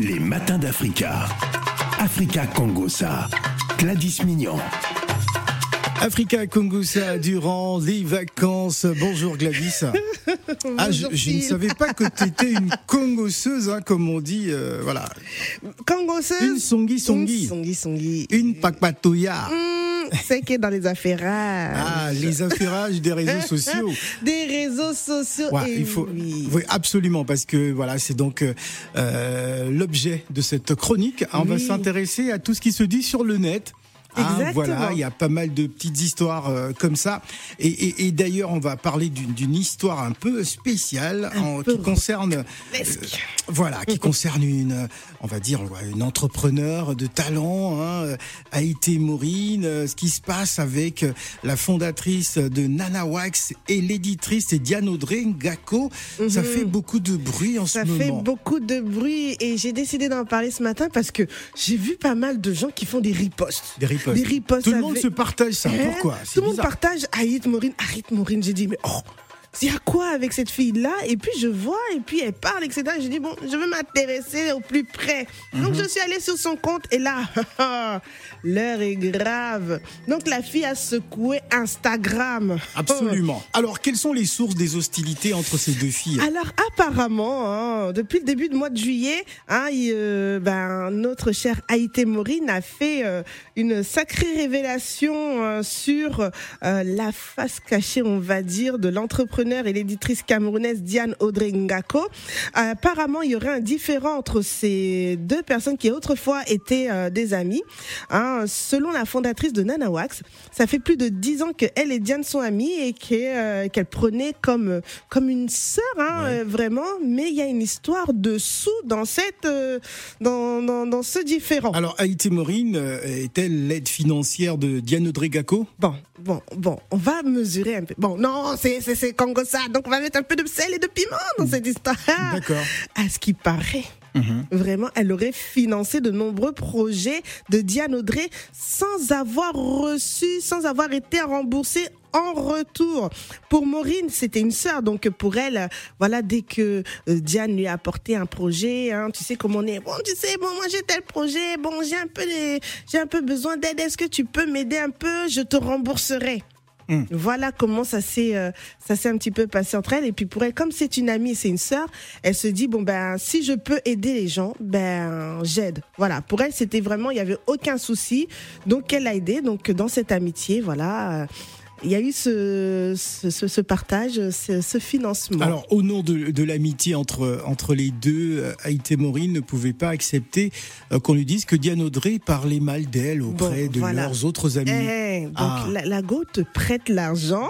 Les matins d'Africa. Africa Congosa. Gladys Mignon. Africa Congosa durant les vacances. Bonjour Gladys. ah, je, je, ne savais pas que tu étais une congosseuse, hein, comme on dit. Euh, voilà. Congosseuse Une songi songi. Une songi songi. Une pakpatoya. Mmh, c'est qui est dans les affairages. Ah, les affairages des réseaux sociaux. Des réseaux sociaux. Ouais, et il faut, oui. oui, absolument, parce que voilà, c'est donc euh, l'objet de cette chronique. On va s'intéresser à tout ce qui se dit sur le net. Hein, voilà, il y a pas mal de petites histoires euh, comme ça. Et, et- et d'ailleurs, on va parler d'une histoire un peu spéciale en- peu qui concerne, euh, voilà, qui concerne une, euh, on va dire, une entrepreneur de talent, hein, Haïté Maureen. euh, Ce qui se passe avec la fondatrice de Nana Wax et l'éditrice Diane Audrey Ngako. Ça fait beaucoup de bruit en Mhm. Ça ce fait moment. beaucoup de bruit et j'ai décidé d'en parler ce matin parce que j'ai vu pas mal de gens qui font des ripostes. Des ripostes. Des ripostes Tout le monde avec- se partage ça. Hein Pourquoi? Tout le monde partage Haït Maureen, Haït Maureen. J'ai dit, mais oh, il y a quoi avec cette fille-là? Et puis je vois, et puis elle parle, etc. J'ai dit, bon, je veux m'intéresser au plus près. Donc Mhm. je suis allée sur son compte et là, l'heure est grave. Donc la fille a secoué Instagram. Absolument. Alors, quelles sont les sources des hostilités entre ces deux filles? Alors apparemment, hein, depuis le début du mois de juillet, hein, il, euh, ben, notre chère Haïté Maureen a fait euh, une sacrée révélation euh, sur euh, la face cachée, on va dire, de l'entrepreneur et l'éditrice camerounaise Diane Audrey Ngako. Apparemment, il y aurait un différent entre ces deux personnes qui autrefois étaient euh, des amies. Hein, selon la fondatrice de Nana Wax, ça fait plus de dix ans que elle et Diane sont amies et qu'elle euh, qu'elle prenait comme comme une sœur, hein, euh, vraiment. Mais il y a une histoire dessous dans cette euh, dans, dans dans ce différent. Alors, Haïté Maureen euh, est-elle l'aide financière de Diane Audrey Gacko Bon, bon, bon, on va mesurer un peu. Bon, non, c'est c'est c'est Donc on va mettre un peu de sel et de piment dans cette histoire. D'accord. À ce qui paraît. Vraiment, elle aurait financé de nombreux projets de Diane Audrey sans avoir reçu, sans avoir été remboursée en retour. Pour Maureen, c'était une sœur, donc pour elle, voilà, dès que euh, Diane lui a apporté un projet, hein, tu sais comment on est. Bon, tu sais, bon, moi j'ai tel projet, bon, j'ai un peu, les- j'ai un peu besoin d'aide. Est-ce que tu peux m'aider un peu? Je te rembourserai. Voilà comment ça s'est euh, ça s'est un petit peu passé entre elles. Et puis pour elle comme c'est une amie c'est une sœur elle se dit bon ben si je peux aider les gens ben j'aide. Voilà. Pour elle c'était vraiment il y avait aucun souci. Donc elle a aidé donc dans cette amitié voilà euh, il y a eu ce ce, ce- ce partage ce, ce financement Alors, au nom de, de l'amitié entre, entre les deux, euh, Haïté Maureen ne pouvait pas accepter euh, qu'on lui dise que Diane Audrey parlait mal d'elle auprès Bon, de voilà. leurs autres amis. Eh, donc Ah. la, la te prête l'argent.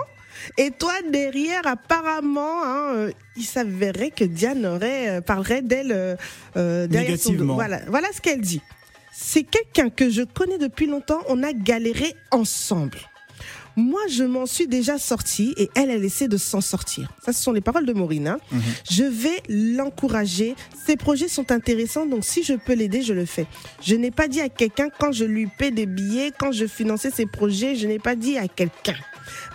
Et toi derrière, apparemment, hein, euh, il s'avérait que Diane aurait, euh, parlerait d'elle euh, euh, derrière son dos. Négativement. Voilà, voilà ce qu'elle dit. C'est quelqu'un que je connais depuis longtemps. On a galéré ensemble. Moi, je m'en suis déjà sortie et elle, elle essaie de s'en sortir. Ça, ce sont les paroles de Maureen. hein. Je vais l'encourager. Ses projets sont intéressants, donc si je peux l'aider, je le fais. Je n'ai pas dit à quelqu'un quand je lui paie des billets, quand je finançais ses projets, je n'ai pas dit à quelqu'un.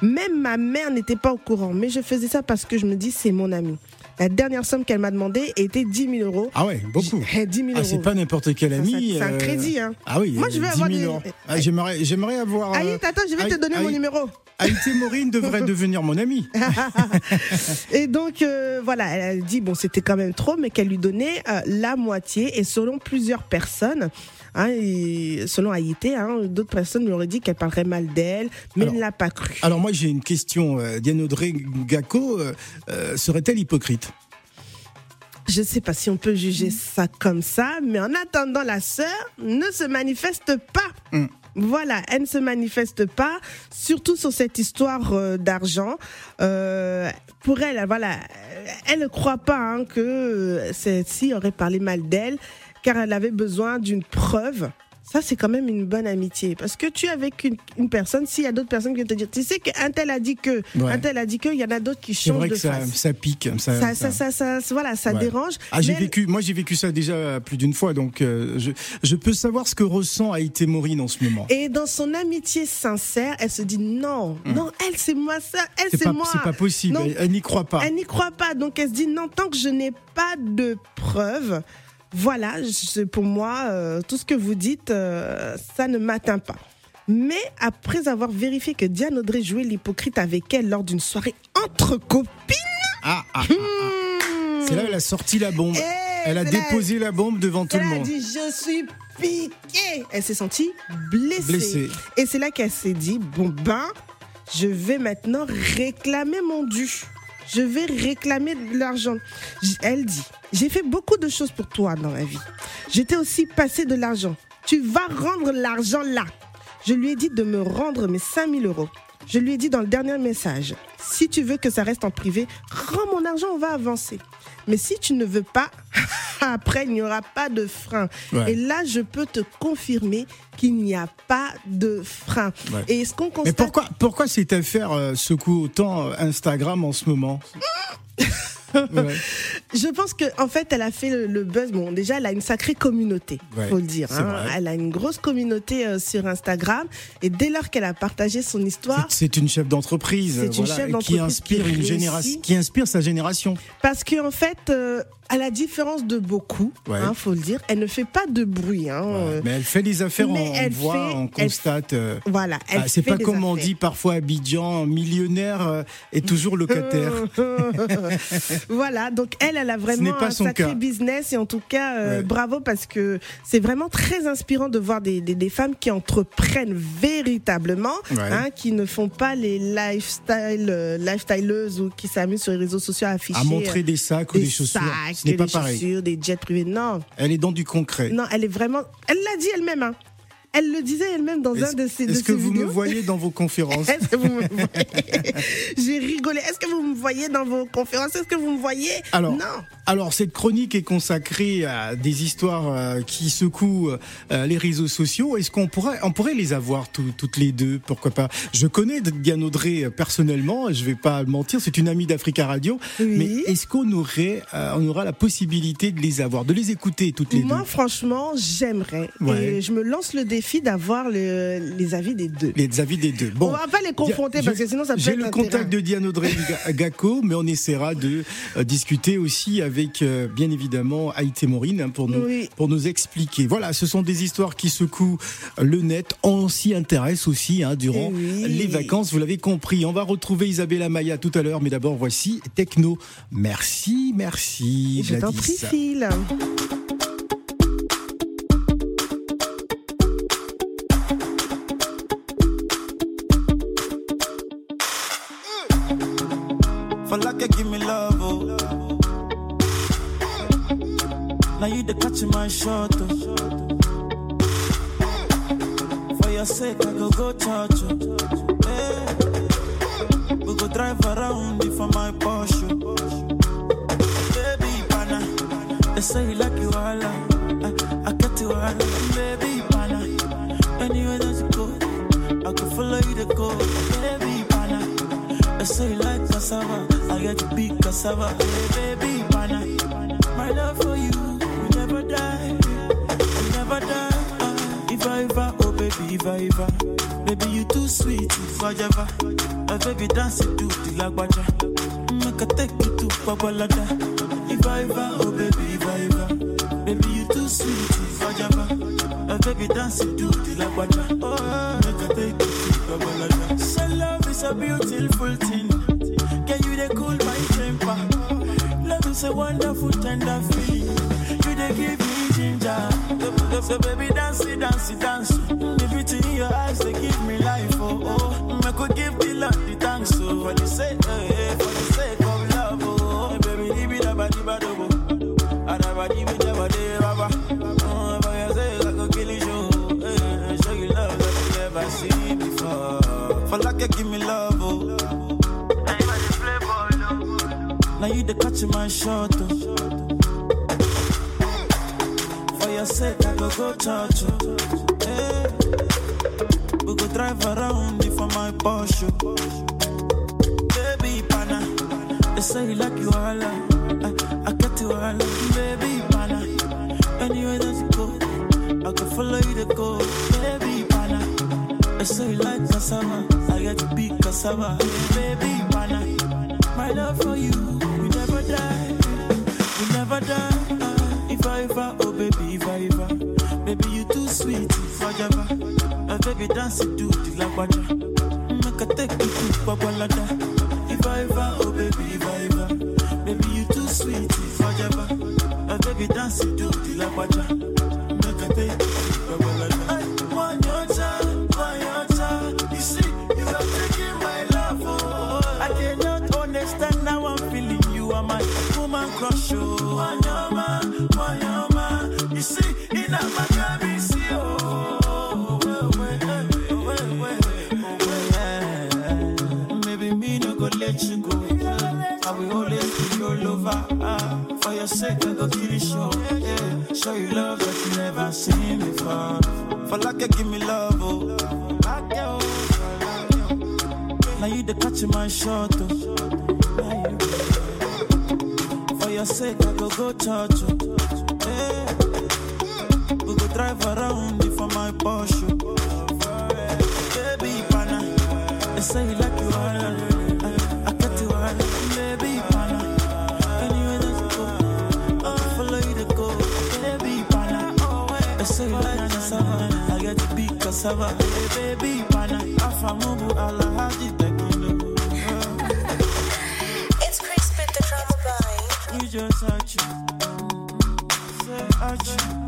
Même ma mère n'était pas au courant, mais je faisais ça parce que je me dis c'est mon ami. La dernière somme qu'elle m'a demandé était 10 000 euros. Ah ouais, beaucoup. Eh, 10 000 Ah, euros. c'est pas n'importe quel ami. c'est un euh, crédit, hein. Ah oui, Moi, je vais 10 avoir 000 des- euros. Ah, j'aimerais, j'aimerais avoir. euh, Aïe, attends, je vais te Aïe- donner mon Aïe- numéro. Haïté Maureen devrait devenir mon ami. Et donc euh, voilà, elle a dit bon c'était quand même trop, mais qu'elle lui donnait euh, la moitié. Et selon plusieurs personnes, hein, et selon Haïté, hein, d'autres personnes lui auraient dit qu'elle parlerait mal d'elle, mais Alors- elle ne l'a pas cru. Alors moi j'ai une question. euh, Diane Audrey euh, serait-elle hypocrite? Je ne sais pas si on peut juger ça comme ça, mais en attendant, la sœur ne se manifeste pas. Mm. Voilà, elle ne se manifeste pas, surtout sur cette histoire euh, d'argent. Euh, pour elle, voilà, elle ne croit pas hein, que euh, celle-ci aurait parlé mal d'elle, car elle avait besoin d'une preuve. Ça, c'est quand même une bonne amitié. Parce que tu es avec une, une personne, s'il y a d'autres personnes qui viennent te dire, tu sais qu'un tel a dit que, Ouais. un tel a dit que, il y en a d'autres qui C'est changent vrai de que ça, face. ça pique. Ça, Ça, ça, ça, ça- voilà, ça Ouais. dérange. Ah, j'ai vécu, moi j'ai vécu ça déjà plus d'une fois, donc euh, je, je peux savoir ce que ressent Haïté Maureen en ce moment. Et dans son amitié sincère, elle se dit non, non, elle c'est moi ça, elle. C'est moi. c'est pas possible. Non. Elle, elle n'y croit pas. Elle n'y croit pas, donc elle se dit non, tant que je n'ai pas de preuves, Voilà, pour moi, euh, tout ce que vous dites, euh, ça ne m'atteint pas. Mais après avoir vérifié que Diane Audrey jouait l'hypocrite avec elle lors d'une soirée entre copines. Ah, ah, ah, hmm. C'est là qu'elle a sorti la bombe. Eh, elle a déposé la... bombe devant tout le monde. Elle a dit Je suis piquée. Elle s'est sentie blessée. Et c'est là qu'elle s'est dit Bon ben, je vais maintenant réclamer mon dû. Je vais réclamer de l'argent. Elle dit J'ai fait beaucoup de choses pour toi dans ma vie. J'étais aussi passé de l'argent. Tu vas rendre l'argent là. Je lui ai dit de me rendre mes 5000 euros. Je lui ai dit dans le dernier message, si tu veux que ça reste en privé, rends mon argent, on va avancer. Mais si tu ne veux pas, après, il n'y aura pas de frein. Et là, je peux te confirmer qu'il n'y a pas de frein. Et ce qu'on constate... Mais pourquoi, pourquoi cette affaire euh, secoue autant euh, Instagram en ce moment? Je pense qu'en en fait, elle a fait le, buzz. Bon, déjà, elle a une sacrée communauté, il faut le dire. Hein. Elle a une grosse communauté euh, sur Instagram. Et dès lors qu'elle a partagé son histoire, c'est une chef d'entreprise, qui inspire une génération, qui inspire sa génération. Parce qu'en en fait, euh, à la différence de beaucoup, il hein, faut le dire, elle ne fait pas de bruit. Hein, euh. mais elle fait des affaires, on, voit, on constate. voilà. Ah, c'est pas comme on dit parfois Abidjan, millionnaire et toujours locataire. voilà, donc elle, elle a vraiment un sacré business et en tout cas, euh, bravo parce que c'est vraiment très inspirant de voir des, des, femmes qui entreprennent véritablement, hein, qui ne font pas les lifestyle, euh, lifestyleuses ou qui s'amusent sur les réseaux sociaux à afficher. À montrer des sacs ou des chaussures. Ce n'est pas pareil. Chaussures, des jets privés, non. Elle est dans du concret. Non, elle est vraiment, elle l'a dit elle-même, hein. Elle le disait elle-même dans un de ses Est-ce que vous me voyez dans vos conférences? Est-ce que vous me voyez? J'ai rigolé. Est-ce que vous me voyez dans vos conférences? Est-ce que vous me voyez? Alors, non. Alors, cette chronique est consacrée à des histoires euh, qui secouent euh, les réseaux sociaux. Est-ce qu'on pourrait, on pourrait les avoir toutes les deux? Pourquoi pas? Je connais Diane Audrey euh, personnellement. Je vais pas mentir, c'est une amie d'Africa Radio. Mais est-ce qu'on aurait, on aura la possibilité de les avoir, de les écouter toutes les deux? Moi, franchement, j'aimerais. Et je me lance le défi d'avoir les avis des deux. Les avis des deux. Bon, on va pas les confronter parce que sinon ça peut J'ai le contact de Diane Audrey Gacco, mais on essaiera de euh, discuter aussi avec, euh, bien évidemment, Haïté Maureen hein, pour, nous, pour nous expliquer. Voilà, ce sont des histoires qui secouent le net. On s'y intéresse aussi hein, durant eh les vacances, vous l'avez compris. On va retrouver Isabella Maya tout à l'heure, mais d'abord voici Techno. Merci, merci. Je t'en prie, Phil. Now you the catch my shot, oh. For your sake, I go go touch, oh. Hey. We go drive around for my Porsche. Oh. Baby, pana, they say you like you all, I, I get you all, baby, pana. Anywhere that you go, I can follow you to go, baby, pana. They say you like cassava. I get big cassava. Hey, baby, pana. My love for you oh baby, if I ever. Baby, you too sweet, forever. My baby dance to the lagwaja. Make mm, a take you to Babalada. If I oh baby, if I. Baby, you too sweet, forever. My baby dance to the lagwaja. Oh, make a take you to Babalada. So love is a beautiful thing Can you they cool my temper. Love is a wonderful, tender feeling. You they give me ginger. So baby, dance it, dance it, dance. In your eyes, they give me life. Oh, oh. I could give the Lord the thanks. Oh, for the sake, eh, eh for the sake of love. Oh, oh. hey, baby, leave it up, body, body, I never give it up, body, baba. Oh, for your sake, I could kill you. Oh, hey, eh, eh. show you love that you never seen before. For like you give me love. Oh. Now you the catch my shot. Oh. For your sake, I go go touch you. Hey. We go drive around for my Porsche. Baby, pana. They say you like you all. I, I get you all. Baby, pana. Anywhere that you go, I can follow you to go. Baby, pana. They say you like cassava. I get to be cassava. Baby, pana. My love for you We never die, we never die. If I ever, oh baby, if I ever. Baby, you too sweet, if I. Uh, baby, dance to the lagwaja. Make a take you to Babalada. If I ever, oh baby, if I ever. Baby, you too sweet, if I ever. Uh, baby, dance to the lagwaja. You go. I will always be your lover. For your sake, I go kill you, show. Show you love that you never seen before. For like you give me love, oh. Like you, like you. Now you the catch my shot, oh. For your sake, I go go touch, oh. Yeah. We go drive around for my Porsche. Oh. Baby, pana, they say you like you cassava. Baby, pana, afa tekulu. It's Chris the drama by. You just touch you. Say, touch.